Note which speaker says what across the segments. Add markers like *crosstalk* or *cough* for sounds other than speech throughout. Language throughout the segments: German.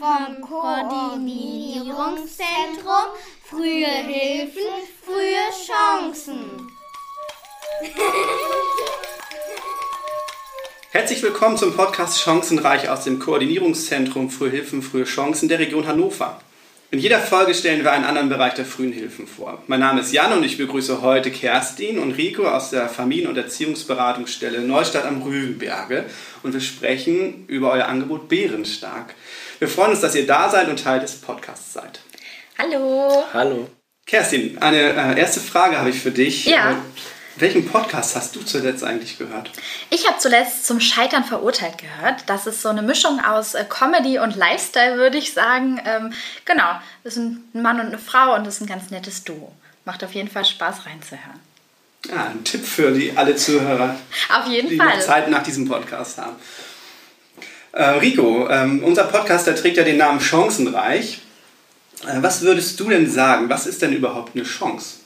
Speaker 1: vom Koordinierungszentrum Frühe Hilfen, frühe Chancen. *laughs*
Speaker 2: Herzlich willkommen zum Podcast Chancenreich aus dem Koordinierungszentrum Frühe Hilfen, frühe Chancen der Region Hannover. In jeder Folge stellen wir einen anderen Bereich der frühen Hilfen vor. Mein Name ist Jan und ich begrüße heute Kerstin und Rico aus der Familien- und Erziehungsberatungsstelle Neustadt am Rügenberge und wir sprechen über euer Angebot Bärenstark. Wir freuen uns, dass ihr da seid und Teil des Podcasts seid.
Speaker 3: Hallo.
Speaker 2: Hallo. Kerstin, eine äh, erste Frage habe ich für dich.
Speaker 3: Ja.
Speaker 2: Welchen Podcast hast du zuletzt eigentlich gehört?
Speaker 3: Ich habe zuletzt zum Scheitern verurteilt gehört. Das ist so eine Mischung aus äh, Comedy und Lifestyle, würde ich sagen. Ähm, genau, das ist ein Mann und eine Frau und das ist ein ganz nettes Duo. Macht auf jeden Fall Spaß reinzuhören.
Speaker 2: Ja, ein Tipp für die alle Zuhörer,
Speaker 3: auf jeden
Speaker 2: die
Speaker 3: Fall.
Speaker 2: noch Zeit nach diesem Podcast haben. Äh, Rico, ähm, unser Podcast der trägt ja den Namen Chancenreich. Äh, was würdest du denn sagen? Was ist denn überhaupt eine Chance?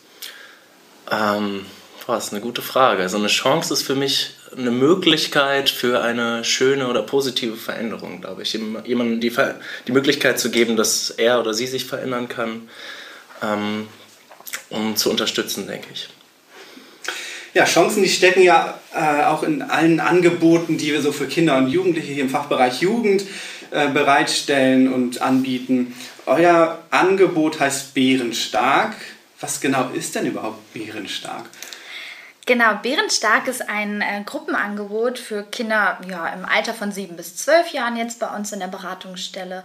Speaker 4: Ähm, boah, ist eine gute Frage. Also eine Chance ist für mich eine Möglichkeit für eine schöne oder positive Veränderung, glaube ich. Jemandem die, die Möglichkeit zu geben, dass er oder sie sich verändern kann, ähm, um zu unterstützen, denke ich.
Speaker 2: Ja, Chancen, die stecken ja äh, auch in allen Angeboten, die wir so für Kinder und Jugendliche hier im Fachbereich Jugend äh, bereitstellen und anbieten. Euer Angebot heißt Bärenstark. Was genau ist denn überhaupt Bärenstark?
Speaker 3: Genau, Bärenstark ist ein äh, Gruppenangebot für Kinder ja, im Alter von sieben bis zwölf Jahren jetzt bei uns in der Beratungsstelle.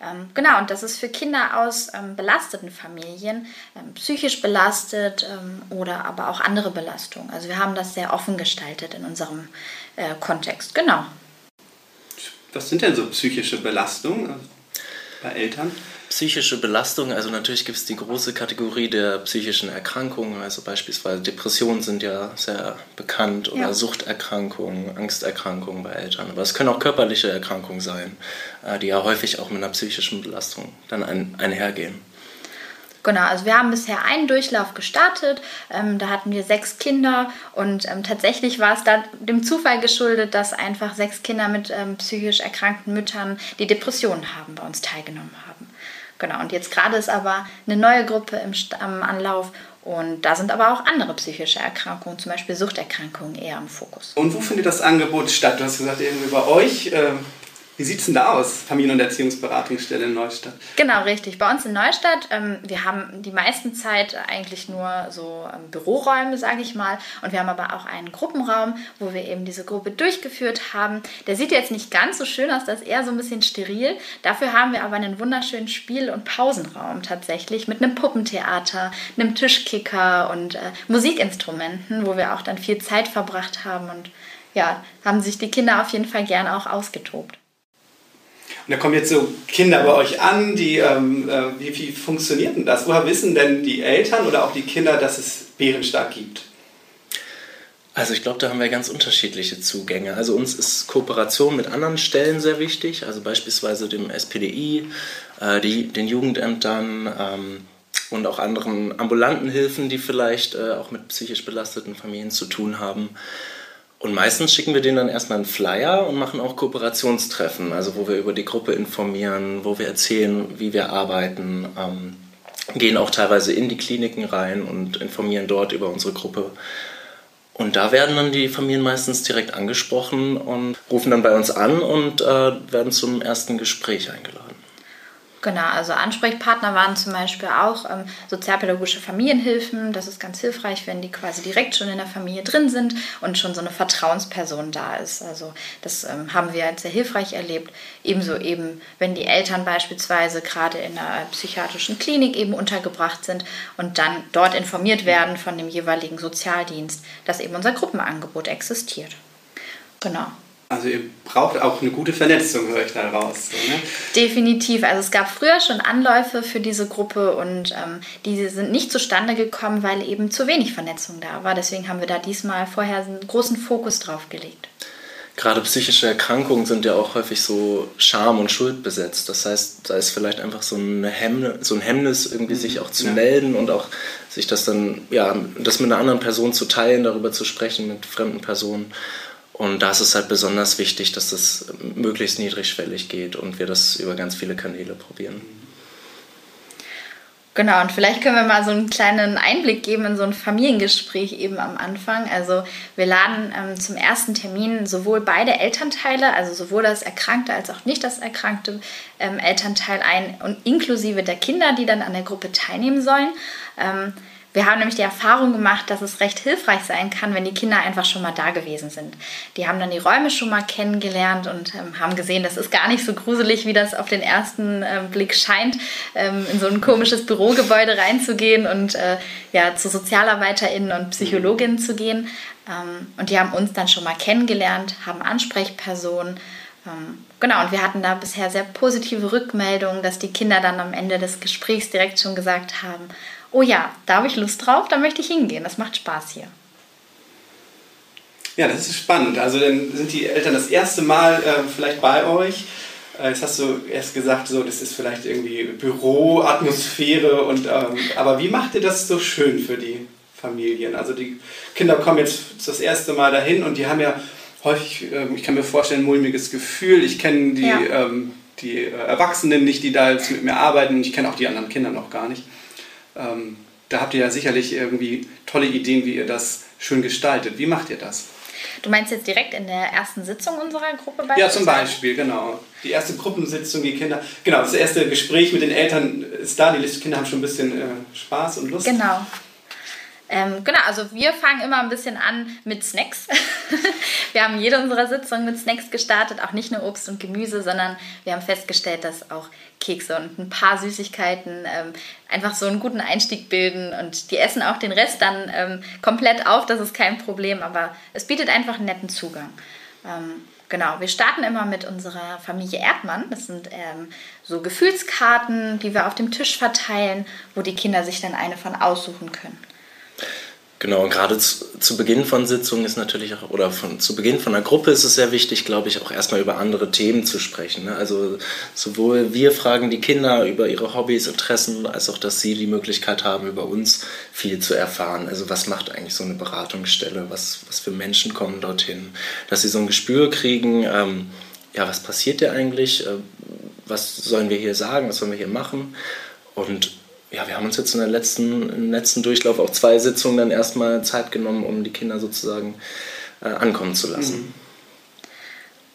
Speaker 3: Ähm, genau, und das ist für Kinder aus ähm, belasteten Familien, ähm, psychisch belastet ähm, oder aber auch andere Belastungen. Also wir haben das sehr offen gestaltet in unserem äh, Kontext. Genau.
Speaker 2: Was sind denn so psychische Belastungen bei Eltern?
Speaker 4: Psychische Belastung, also natürlich gibt es die große Kategorie der psychischen Erkrankungen, also beispielsweise Depressionen sind ja sehr bekannt oder ja. Suchterkrankungen, Angsterkrankungen bei Eltern. Aber es können auch körperliche Erkrankungen sein, äh, die ja häufig auch mit einer psychischen Belastung dann ein, einhergehen.
Speaker 3: Genau, also wir haben bisher einen Durchlauf gestartet. Ähm, da hatten wir sechs Kinder und ähm, tatsächlich war es da dem Zufall geschuldet, dass einfach sechs Kinder mit ähm, psychisch erkrankten Müttern, die Depressionen haben, bei uns teilgenommen haben. Genau, und jetzt gerade ist aber eine neue Gruppe im am Anlauf und da sind aber auch andere psychische Erkrankungen, zum Beispiel Suchterkrankungen, eher im Fokus.
Speaker 2: Und wo findet das Angebot statt? Du hast gesagt, irgendwie bei euch. Äh wie sieht es denn da aus, Familien- und Erziehungsberatungsstelle in Neustadt?
Speaker 3: Genau, richtig. Bei uns in Neustadt, ähm, wir haben die meisten Zeit eigentlich nur so ähm, Büroräume, sage ich mal. Und wir haben aber auch einen Gruppenraum, wo wir eben diese Gruppe durchgeführt haben. Der sieht jetzt nicht ganz so schön aus, das ist eher so ein bisschen steril. Dafür haben wir aber einen wunderschönen Spiel- und Pausenraum tatsächlich mit einem Puppentheater, einem Tischkicker und äh, Musikinstrumenten, wo wir auch dann viel Zeit verbracht haben und ja, haben sich die Kinder auf jeden Fall gerne auch ausgetobt.
Speaker 2: Und da kommen jetzt so Kinder bei euch an, die, ähm, äh, wie, wie funktioniert denn das? Woher wissen denn die Eltern oder auch die Kinder, dass es Bärenstark gibt?
Speaker 4: Also ich glaube, da haben wir ganz unterschiedliche Zugänge. Also uns ist Kooperation mit anderen Stellen sehr wichtig, also beispielsweise dem SPDI, äh, die, den Jugendämtern ähm, und auch anderen ambulanten Hilfen, die vielleicht äh, auch mit psychisch belasteten Familien zu tun haben. Und meistens schicken wir denen dann erstmal einen Flyer und machen auch Kooperationstreffen, also wo wir über die Gruppe informieren, wo wir erzählen, wie wir arbeiten, ähm, gehen auch teilweise in die Kliniken rein und informieren dort über unsere Gruppe. Und da werden dann die Familien meistens direkt angesprochen und rufen dann bei uns an und äh, werden zum ersten Gespräch eingeladen.
Speaker 3: Genau, also Ansprechpartner waren zum Beispiel auch ähm, sozialpädagogische Familienhilfen. Das ist ganz hilfreich, wenn die quasi direkt schon in der Familie drin sind und schon so eine Vertrauensperson da ist. Also das ähm, haben wir als sehr hilfreich erlebt. Ebenso eben, wenn die Eltern beispielsweise gerade in einer psychiatrischen Klinik eben untergebracht sind und dann dort informiert werden von dem jeweiligen Sozialdienst, dass eben unser Gruppenangebot existiert. Genau.
Speaker 2: Also ihr braucht auch eine gute Vernetzung, höre ich da raus. So, ne?
Speaker 3: Definitiv. Also es gab früher schon Anläufe für diese Gruppe und ähm, diese sind nicht zustande gekommen, weil eben zu wenig Vernetzung da war. Deswegen haben wir da diesmal vorher einen großen Fokus drauf gelegt.
Speaker 4: Gerade psychische Erkrankungen sind ja auch häufig so Scham und Schuld besetzt. Das heißt, da ist vielleicht einfach so, eine Hemmnis, so ein Hemmnis, irgendwie sich auch zu ja. melden und auch sich das dann, ja, das mit einer anderen Person zu teilen, darüber zu sprechen mit fremden Personen. Und da ist es halt besonders wichtig, dass es möglichst niedrigschwellig geht und wir das über ganz viele Kanäle probieren.
Speaker 3: Genau, und vielleicht können wir mal so einen kleinen Einblick geben in so ein Familiengespräch eben am Anfang. Also wir laden ähm, zum ersten Termin sowohl beide Elternteile, also sowohl das erkrankte als auch nicht das erkrankte ähm, Elternteil ein und inklusive der Kinder, die dann an der Gruppe teilnehmen sollen. Ähm, wir haben nämlich die Erfahrung gemacht, dass es recht hilfreich sein kann, wenn die Kinder einfach schon mal da gewesen sind. Die haben dann die Räume schon mal kennengelernt und ähm, haben gesehen, das ist gar nicht so gruselig, wie das auf den ersten äh, Blick scheint, ähm, in so ein komisches Bürogebäude reinzugehen und äh, ja, zu SozialarbeiterInnen und Psychologinnen zu gehen. Ähm, und die haben uns dann schon mal kennengelernt, haben Ansprechpersonen. Ähm, genau, und wir hatten da bisher sehr positive Rückmeldungen, dass die Kinder dann am Ende des Gesprächs direkt schon gesagt haben, oh ja, da habe ich Lust drauf, da möchte ich hingehen, das macht Spaß hier.
Speaker 2: Ja, das ist spannend. Also dann sind die Eltern das erste Mal äh, vielleicht bei euch. Äh, jetzt hast du erst gesagt, so das ist vielleicht irgendwie Büroatmosphäre und ähm, aber wie macht ihr das so schön für die Familien? Also die Kinder kommen jetzt das erste Mal dahin und die haben ja häufig, äh, ich kann mir vorstellen, ein mulmiges Gefühl. Ich kenne die, ja. ähm, die äh, Erwachsenen nicht, die da jetzt mit mir arbeiten. Ich kenne auch die anderen Kinder noch gar nicht. Ähm, da habt ihr ja sicherlich irgendwie tolle Ideen, wie ihr das schön gestaltet. Wie macht ihr das?
Speaker 3: Du meinst jetzt direkt in der ersten Sitzung unserer Gruppe bei
Speaker 2: Ja, zum Beispiel, genau. Die erste Gruppensitzung, die Kinder. Genau, das erste Gespräch mit den Eltern ist da. Die Kinder haben schon ein bisschen äh, Spaß und Lust.
Speaker 3: Genau. Ähm, genau, also wir fangen immer ein bisschen an mit Snacks. *laughs* wir haben jede unserer Sitzungen mit Snacks gestartet, auch nicht nur Obst und Gemüse, sondern wir haben festgestellt, dass auch Kekse und ein paar Süßigkeiten ähm, einfach so einen guten Einstieg bilden und die essen auch den Rest dann ähm, komplett auf, das ist kein Problem, aber es bietet einfach einen netten Zugang. Ähm, Genau, wir starten immer mit unserer Familie Erdmann. Das sind ähm, so Gefühlskarten, die wir auf dem Tisch verteilen, wo die Kinder sich dann eine von aussuchen können.
Speaker 4: Genau, und gerade zu, zu, Beginn von Sitzungen ist natürlich auch, oder von, zu Beginn von einer Gruppe ist es sehr wichtig, glaube ich, auch erstmal über andere Themen zu sprechen. Ne? Also sowohl wir fragen die Kinder über ihre Hobbys, Interessen, als auch, dass sie die Möglichkeit haben, über uns viel zu erfahren. Also was macht eigentlich so eine Beratungsstelle? Was, was für Menschen kommen dorthin? Dass sie so ein Gespür kriegen, ähm, ja, was passiert hier eigentlich? Äh, was sollen wir hier sagen? Was sollen wir hier machen? Und ja, wir haben uns jetzt in der letzten, im letzten Durchlauf auch zwei Sitzungen dann erstmal Zeit genommen, um die Kinder sozusagen äh, ankommen zu lassen. Mhm.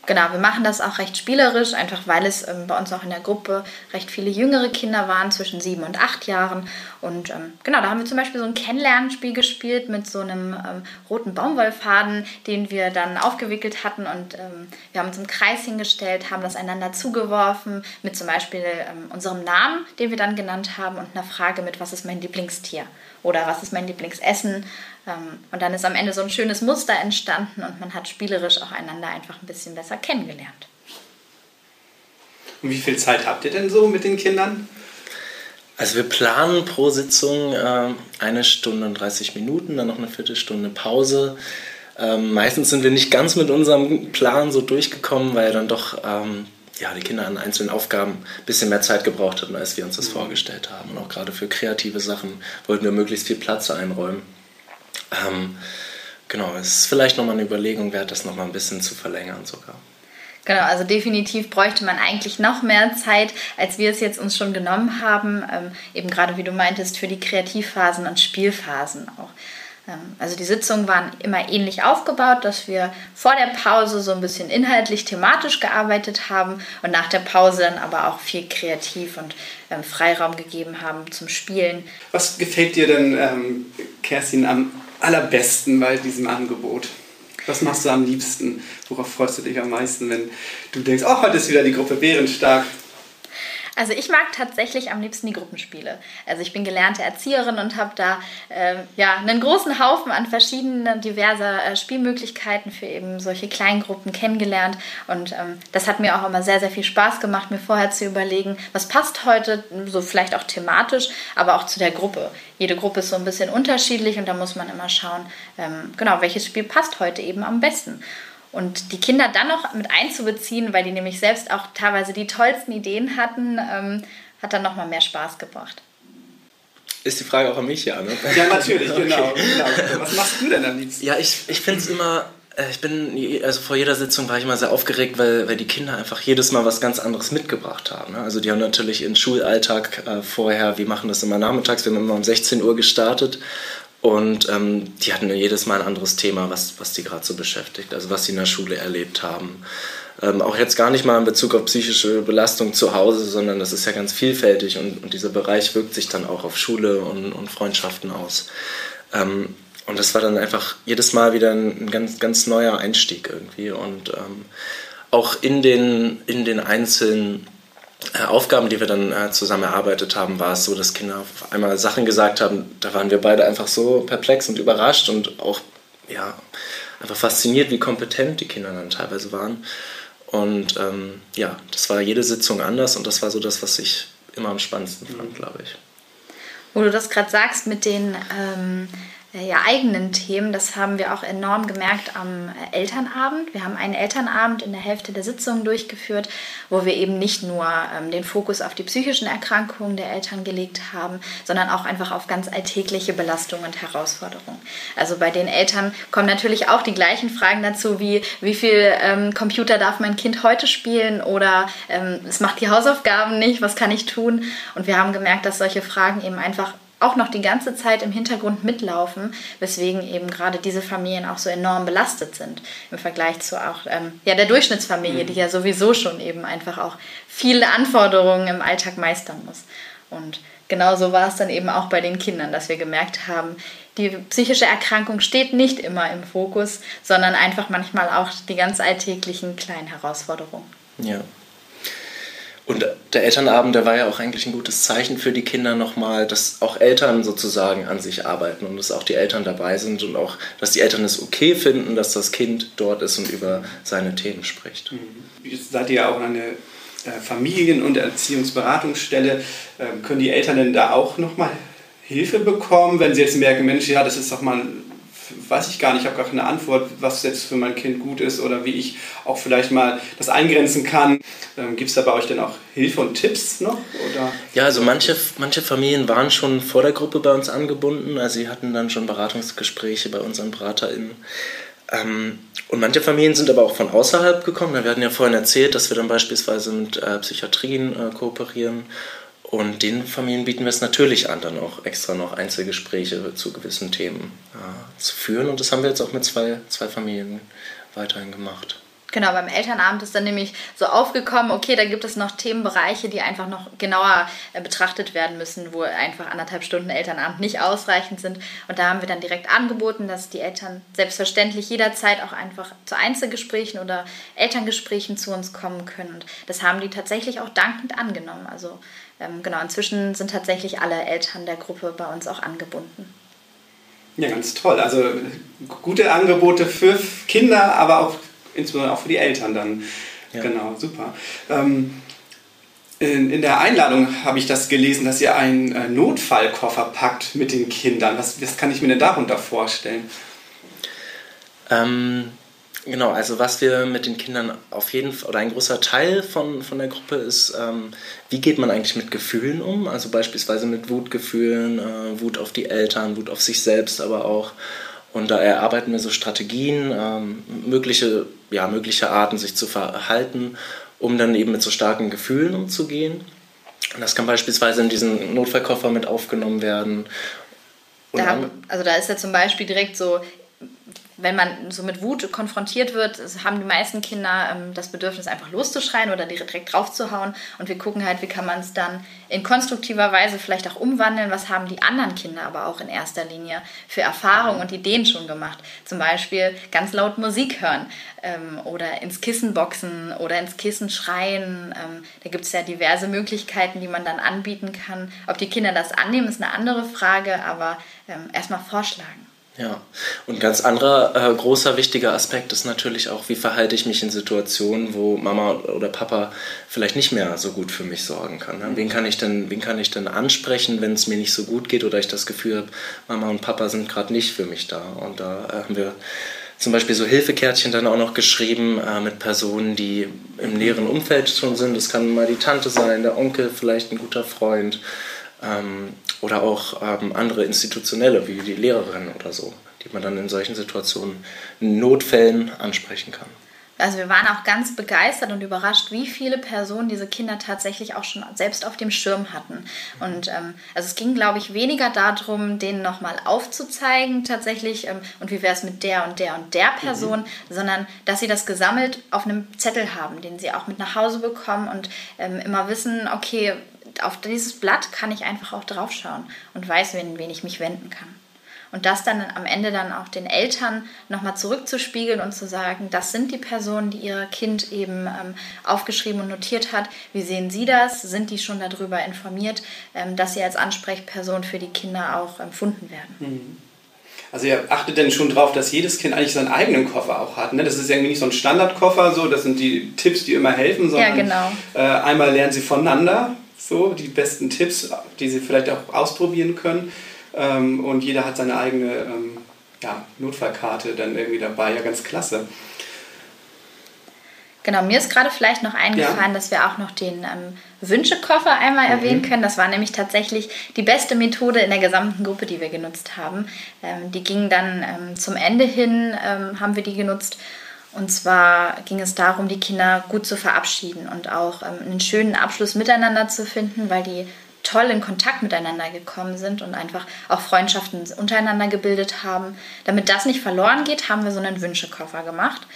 Speaker 3: Genau, wir machen das auch recht spielerisch, einfach weil es ähm, bei uns auch in der Gruppe recht viele jüngere Kinder waren, zwischen sieben und acht Jahren. Und ähm, genau, da haben wir zum Beispiel so ein Kennenlernspiel gespielt mit so einem ähm, roten Baumwollfaden, den wir dann aufgewickelt hatten. Und ähm, wir haben uns im Kreis hingestellt, haben das einander zugeworfen mit zum Beispiel ähm, unserem Namen, den wir dann genannt haben, und einer Frage mit, was ist mein Lieblingstier oder was ist mein Lieblingsessen. Ähm, und dann ist am Ende so ein schönes Muster entstanden und man hat spielerisch auch einander einfach ein bisschen besser kennengelernt.
Speaker 2: Und wie viel Zeit habt ihr denn so mit den Kindern?
Speaker 4: Also wir planen pro Sitzung äh, eine Stunde und 30 Minuten, dann noch eine Viertelstunde Pause. Ähm, meistens sind wir nicht ganz mit unserem Plan so durchgekommen, weil dann doch ähm, ja, die Kinder an einzelnen Aufgaben ein bisschen mehr Zeit gebraucht hatten, als wir uns das mhm. vorgestellt haben. Und auch gerade für kreative Sachen wollten wir möglichst viel Platz einräumen. Ähm, genau, es ist vielleicht nochmal eine Überlegung wert, das nochmal ein bisschen zu verlängern sogar.
Speaker 3: Genau, also definitiv bräuchte man eigentlich noch mehr Zeit, als wir es jetzt uns schon genommen haben. Ähm, eben gerade wie du meintest, für die Kreativphasen und Spielphasen auch. Ähm, also die Sitzungen waren immer ähnlich aufgebaut, dass wir vor der Pause so ein bisschen inhaltlich, thematisch gearbeitet haben und nach der Pause dann aber auch viel kreativ und ähm, Freiraum gegeben haben zum Spielen.
Speaker 2: Was gefällt dir denn, ähm, Kerstin, am allerbesten bei diesem Angebot? Was machst du am liebsten? Worauf freust du dich am meisten, wenn du denkst, oh, heute ist wieder die Gruppe Bärenstark?
Speaker 3: Also ich mag tatsächlich am liebsten die Gruppenspiele. Also ich bin gelernte Erzieherin und habe da äh, ja, einen großen Haufen an verschiedenen diverser äh, Spielmöglichkeiten für eben solche Kleingruppen kennengelernt. Und ähm, das hat mir auch immer sehr, sehr viel Spaß gemacht, mir vorher zu überlegen, was passt heute, so vielleicht auch thematisch, aber auch zu der Gruppe. Jede Gruppe ist so ein bisschen unterschiedlich und da muss man immer schauen, ähm, genau, welches Spiel passt heute eben am besten. Und die Kinder dann noch mit einzubeziehen, weil die nämlich selbst auch teilweise die tollsten Ideen hatten, ähm, hat dann nochmal mehr Spaß gebracht.
Speaker 4: Ist die Frage auch an mich, ja, ne?
Speaker 2: Ja, natürlich, *laughs* okay. genau, genau. Was machst du denn am liebsten?
Speaker 4: Ja, ich, ich finde es immer Äh, ich bin, also vor jeder Sitzung war ich immer sehr aufgeregt, weil, weil die Kinder einfach jedes Mal was ganz anderes mitgebracht haben. Ne? Also die haben natürlich ihren Schulalltag äh, vorher, wir machen das immer nachmittags, wir haben immer um 16 Uhr gestartet und ähm, die hatten jedes Mal ein anderes Thema, was, was die gerade so beschäftigt, also was sie in der Schule erlebt haben. Ähm, auch jetzt gar nicht mal in Bezug auf psychische Belastung zu Hause, sondern das ist ja ganz vielfältig und, und dieser Bereich wirkt sich dann auch auf Schule und, und Freundschaften aus. Ähm, und das war dann einfach jedes Mal wieder ein, ganz, ganz neuer Einstieg irgendwie. Und ähm, auch in den, in den einzelnen Aufgaben, die wir dann äh, zusammen erarbeitet haben, war es so, dass Kinder auf einmal Sachen gesagt haben, da waren wir beide einfach so perplex und überrascht und auch ja, einfach fasziniert, wie kompetent die Kinder dann teilweise waren. Und ähm, ja, das war jede Sitzung anders und das war so das, was ich immer am spannendsten fand, glaube ich.
Speaker 3: Wo du das gerade sagst mit den ähm, äh, ja, eigenen Themen. Das haben wir auch enorm gemerkt am äh, Elternabend. Wir haben einen Elternabend in der Hälfte der Sitzung durchgeführt, wo wir eben nicht nur ähm, den Fokus auf die psychischen Erkrankungen der Eltern gelegt haben, sondern auch einfach auf ganz alltägliche Belastungen und Herausforderungen. Also bei den Eltern kommen natürlich auch die gleichen Fragen dazu, wie wie viel ähm, Computer darf mein Kind heute spielen oder ähm, es macht die Hausaufgaben nicht, was kann ich tun? Und wir haben gemerkt, dass solche Fragen eben einfach auch noch die ganze Zeit im Hintergrund mitlaufen, weswegen eben gerade diese Familien auch so enorm belastet sind im Vergleich zu auch ähm, ja, der Durchschnittsfamilie, mhm. die ja sowieso schon eben einfach auch viele Anforderungen im Alltag meistern muss. Und genauso war es dann eben auch bei den Kindern, dass wir gemerkt haben, die psychische Erkrankung steht nicht immer im Fokus, sondern einfach manchmal auch die ganz alltäglichen kleinen Herausforderungen.
Speaker 4: Ja, und der Elternabend, der war ja auch eigentlich ein gutes Zeichen für die Kinder nochmal, dass auch Eltern sozusagen an sich arbeiten und dass auch die Eltern dabei sind und auch, dass die Eltern es okay finden, dass das Kind dort ist und über seine Themen spricht. Mhm.
Speaker 2: Jetzt seid ihr ja auch eine äh, Familien- und Erziehungsberatungsstelle. Ähm, können die Eltern denn da auch nochmal Hilfe bekommen, wenn sie jetzt merken, Mensch, ja, das ist doch mal weiß ich gar nicht, ich habe gar keine Antwort, was jetzt für mein Kind gut ist oder wie ich auch vielleicht mal das eingrenzen kann. Ähm, Gibt es da bei euch denn auch Hilfe und Tipps noch? Oder?
Speaker 4: Ja, also manche, manche Familien waren schon vor der Gruppe bei uns angebunden, also sie hatten dann schon Beratungsgespräche bei unseren BeraterInnen. Ähm, und manche Familien sind aber auch von außerhalb gekommen. Wir hatten ja vorhin erzählt, dass wir dann beispielsweise mit äh, Psychiatrien äh, kooperieren und den Familien bieten wir es natürlich an, dann auch extra noch Einzelgespräche zu gewissen Themen äh, zu führen. Und das haben wir jetzt auch mit zwei, zwei Familien weiterhin gemacht.
Speaker 3: Genau, beim Elternabend ist dann nämlich so aufgekommen, okay, da gibt es noch Themenbereiche, die einfach noch genauer äh, betrachtet werden müssen, wo einfach anderthalb Stunden Elternabend nicht ausreichend sind. Und da haben wir dann direkt angeboten, dass die Eltern selbstverständlich jederzeit auch einfach zu Einzelgesprächen oder Elterngesprächen zu uns kommen können. Und das haben die tatsächlich auch dankend angenommen. Also ähm, genau, inzwischen sind tatsächlich alle Eltern der Gruppe bei uns auch angebunden.
Speaker 2: Ja, ganz toll. Also gute Angebote für Kinder, aber auch insbesondere auch für die Eltern dann. Ja. Genau, super. Ähm, in, in, der Einladung habe ich das gelesen, dass ihr einen äh, Notfallkoffer packt mit den Kindern. Was, was kann ich mir denn darunter vorstellen?
Speaker 4: Ähm, Genau, also was wir mit den Kindern auf jeden Fall, oder ein großer Teil von, von der Gruppe ist, ähm, wie geht man eigentlich mit Gefühlen um? Also beispielsweise mit Wutgefühlen, äh, Wut auf die Eltern, Wut auf sich selbst, aber auch. Und da erarbeiten wir so Strategien, ähm, mögliche, ja, mögliche Arten, sich zu verhalten, um dann eben mit so starken Gefühlen umzugehen. Und das kann beispielsweise in diesen Notfallkoffer mit aufgenommen werden.
Speaker 3: Da, also da ist ja zum Beispiel direkt so wenn man so mit Wut konfrontiert wird, haben die meisten Kinder ähm, das Bedürfnis, einfach loszuschreien oder direkt draufzuhauen. Und wir gucken halt, wie kann man es dann in konstruktiver Weise vielleicht auch umwandeln. Was haben die anderen Kinder aber auch in erster Linie für Erfahrungen und Ideen schon gemacht? Zum Beispiel ganz laut Musik hören ähm, oder ins Kissen boxen oder ins Kissen schreien. Ähm, da gibt es ja diverse Möglichkeiten, die man dann anbieten kann. Ob die Kinder das annehmen, ist eine andere Frage, aber ähm, erstmal vorschlagen.
Speaker 4: Ja, und ganz anderer äh, großer wichtiger Aspekt ist natürlich auch, wie verhalte ich mich in Situationen, wo Mama oder Papa vielleicht nicht mehr so gut für mich sorgen kann. Ne? Wen kann ich denn, wen kann ich denn ansprechen, wenn es mir nicht so gut geht oder ich das Gefühl habe, Mama und Papa sind gerade nicht für mich da. Und da äh, haben wir zum Beispiel so Hilfekärtchen dann auch noch geschrieben äh, mit Personen, die im näheren Umfeld schon sind. Das kann mal die Tante sein, der Onkel, vielleicht ein guter Freund ähm, oder auch ähm, andere institutionelle, wie die Lehrerin oder so, die man dann in solchen Situationen Notfällen ansprechen kann.
Speaker 3: Also wir waren auch ganz begeistert und überrascht, wie viele Personen diese Kinder tatsächlich auch schon selbst auf dem Schirm hatten. Und ähm, also es ging, glaube ich, weniger darum, denen nochmal aufzuzeigen tatsächlich ähm, und wie wäre es mit der und der und der Person, mhm. sondern dass sie das gesammelt auf einem Zettel haben, den sie auch mit nach Hause bekommen und ähm, immer wissen, okay, auf dieses Blatt kann ich einfach auch draufschauen und weiß, wen, wen ich mich wenden kann. Und das dann am Ende dann auch den Eltern nochmal zurückzuspiegeln und zu sagen, das sind die Personen, die ihr Kind eben ähm, aufgeschrieben und notiert hat. Wie sehen Sie das? Sind die schon darüber informiert, ähm, dass sie als Ansprechperson für die Kinder auch empfunden werden?
Speaker 2: Mhm. Also ihr achtet denn schon darauf, dass jedes Kind eigentlich seinen eigenen Koffer auch hat. Ne? Das ist irgendwie nicht so ein Standardkoffer, so, das sind die Tipps, die immer helfen, sondern
Speaker 3: ja, genau.
Speaker 2: äh, einmal lernen sie voneinander, so die besten Tipps, die sie vielleicht auch ausprobieren können. Ähm, und jeder hat seine eigene ähm, ja, Notfallkarte dann irgendwie dabei. Ja, ganz klasse.
Speaker 3: Genau, mir ist gerade vielleicht noch eingefallen, ja. dass wir auch noch den ähm, Wünschekoffer einmal mhm. erwähnen können. Das war nämlich tatsächlich die beste Methode in der gesamten Gruppe, die wir genutzt haben. Ähm, die ging dann ähm, zum Ende hin, ähm, haben wir die genutzt. Und zwar ging es darum, die Kinder gut zu verabschieden und auch ähm, einen schönen Abschluss miteinander zu finden, weil die toll in Kontakt miteinander gekommen sind und einfach auch Freundschaften untereinander gebildet haben. Damit das nicht verloren geht, haben wir so einen Wünschekoffer gemacht,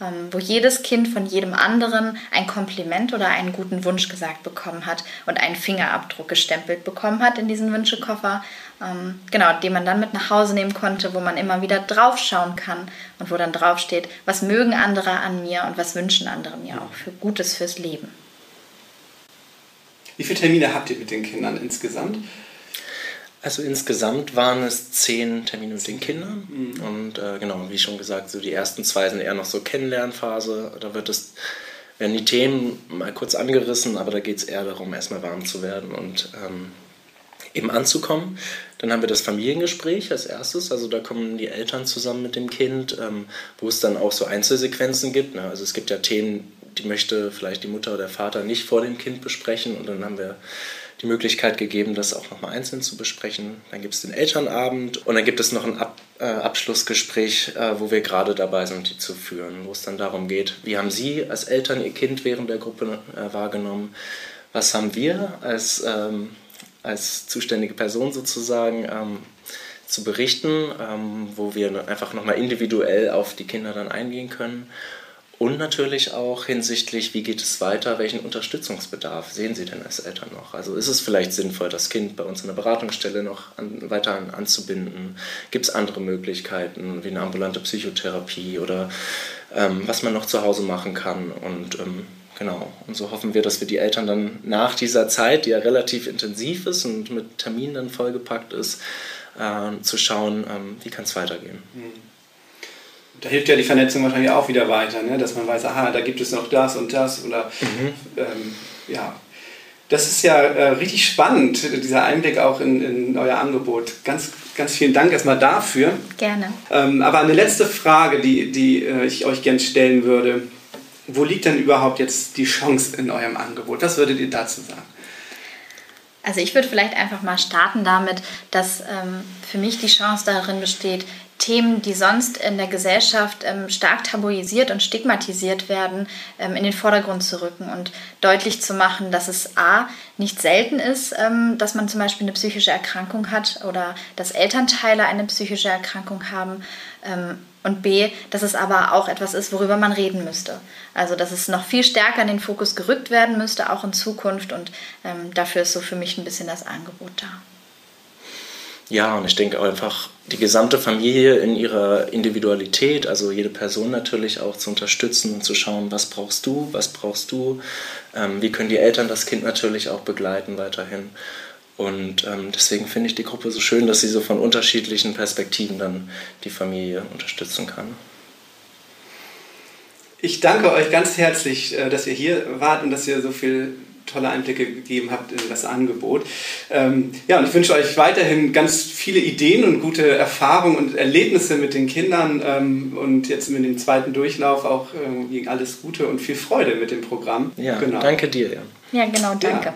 Speaker 3: ähm, wo jedes Kind von jedem anderen ein Kompliment oder einen guten Wunsch gesagt bekommen hat und einen Fingerabdruck gestempelt bekommen hat in diesen Wünschekoffer. Ähm, genau, den man dann mit nach Hause nehmen konnte, wo man immer wieder draufschauen kann und wo dann draufsteht, was mögen andere an mir und was wünschen andere mir auch für Gutes fürs Leben.
Speaker 2: Wie viele Termine habt ihr mit den Kindern insgesamt?
Speaker 4: Also insgesamt waren es zehn Termine mit den Kindern. Mhm. Und äh, genau, wie schon gesagt, so die ersten zwei sind eher noch so Kennenlernphase. Da wird es, werden die Themen mal kurz angerissen, aber da geht es eher darum, erstmal warm zu werden und ähm, eben anzukommen. Dann haben wir das Familiengespräch als erstes, also da kommen die Eltern zusammen mit dem Kind, ähm, wo es dann auch so Einzelsequenzen gibt. Ne? Also es gibt ja Themen, die möchte vielleicht die Mutter oder der Vater nicht vor dem Kind besprechen. Und dann haben wir die Möglichkeit gegeben, das auch nochmal einzeln zu besprechen. Dann gibt es den Elternabend und dann gibt es noch ein Ab äh, Abschlussgespräch, äh, wo wir gerade dabei sind, die zu führen, wo es dann darum geht, wie haben Sie als Eltern Ihr Kind während der Gruppe äh, wahrgenommen? Was haben wir als, ähm, als zuständige Person sozusagen ähm, zu berichten, ähm, wo wir einfach nochmal individuell auf die Kinder dann eingehen können? Und natürlich auch hinsichtlich, wie geht es weiter, welchen Unterstützungsbedarf sehen Sie denn als Eltern noch? Also ist es vielleicht sinnvoll, das Kind bei uns in der Beratungsstelle noch an, weiter an, anzubinden? Gibt es andere Möglichkeiten, wie eine ambulante Psychotherapie oder ähm, was man noch zu Hause machen kann? Und ähm, genau, und so hoffen wir, dass wir die Eltern dann nach dieser Zeit, die ja relativ intensiv ist und mit Terminen dann vollgepackt ist, äh, zu schauen, ähm, wie kann es weitergehen. Mhm
Speaker 2: da hilft ja die Vernetzung wahrscheinlich auch wieder weiter, ne? dass man weiß, aha, da gibt es noch das und das oder mhm. ähm, ja. Das ist ja äh, richtig spannend, dieser Einblick auch in, in, euer Angebot. Ganz, ganz vielen Dank erstmal dafür.
Speaker 3: Gerne.
Speaker 2: Ähm, aber eine letzte Frage, die, die äh, ich euch gerne stellen würde. Wo liegt denn überhaupt jetzt die Chance in eurem Angebot? Was würdet ihr dazu sagen?
Speaker 3: Also ich würde vielleicht einfach mal starten damit, dass ähm, für mich die Chance darin besteht, Themen, die sonst in der Gesellschaft ähm, stark tabuisiert und stigmatisiert werden, ähm, in den Vordergrund zu rücken und deutlich zu machen, dass es a nicht selten ist, ähm, dass man zum Beispiel eine psychische Erkrankung hat oder dass Elternteile eine psychische Erkrankung haben ähm, und b, dass es aber auch etwas ist, worüber man reden müsste. Also dass es noch viel stärker in den Fokus gerückt werden müsste, auch in Zukunft und ähm, dafür ist so für mich ein bisschen das Angebot da.
Speaker 4: Ja, und ich denke einfach, die gesamte Familie in ihrer Individualität, also jede Person natürlich auch zu unterstützen und zu schauen, was brauchst du, was brauchst du, ähm, wie können die Eltern das Kind natürlich auch begleiten weiterhin. Und ähm, deswegen finde ich die Gruppe so schön, dass sie so von unterschiedlichen Perspektiven dann die Familie unterstützen kann.
Speaker 2: Ich danke euch ganz herzlich, äh, dass ihr hier wart und dass ihr so viel tolle Einblicke gegeben habt in das Angebot. Ähm, ja, und ich wünsche euch weiterhin ganz viele Ideen und gute Erfahrungen und Erlebnisse mit den Kindern ähm, und jetzt mit dem zweiten Durchlauf auch äh, alles Gute und viel Freude mit dem Programm.
Speaker 4: Ja, genau. danke dir,
Speaker 3: Jan. Ja, genau, danke. Ja.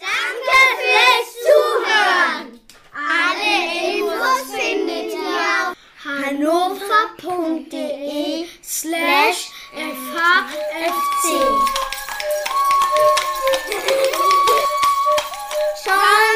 Speaker 1: Danke fürs Zuhören. Alle Infos findet ihr auf hannover.de slash fhfc さ。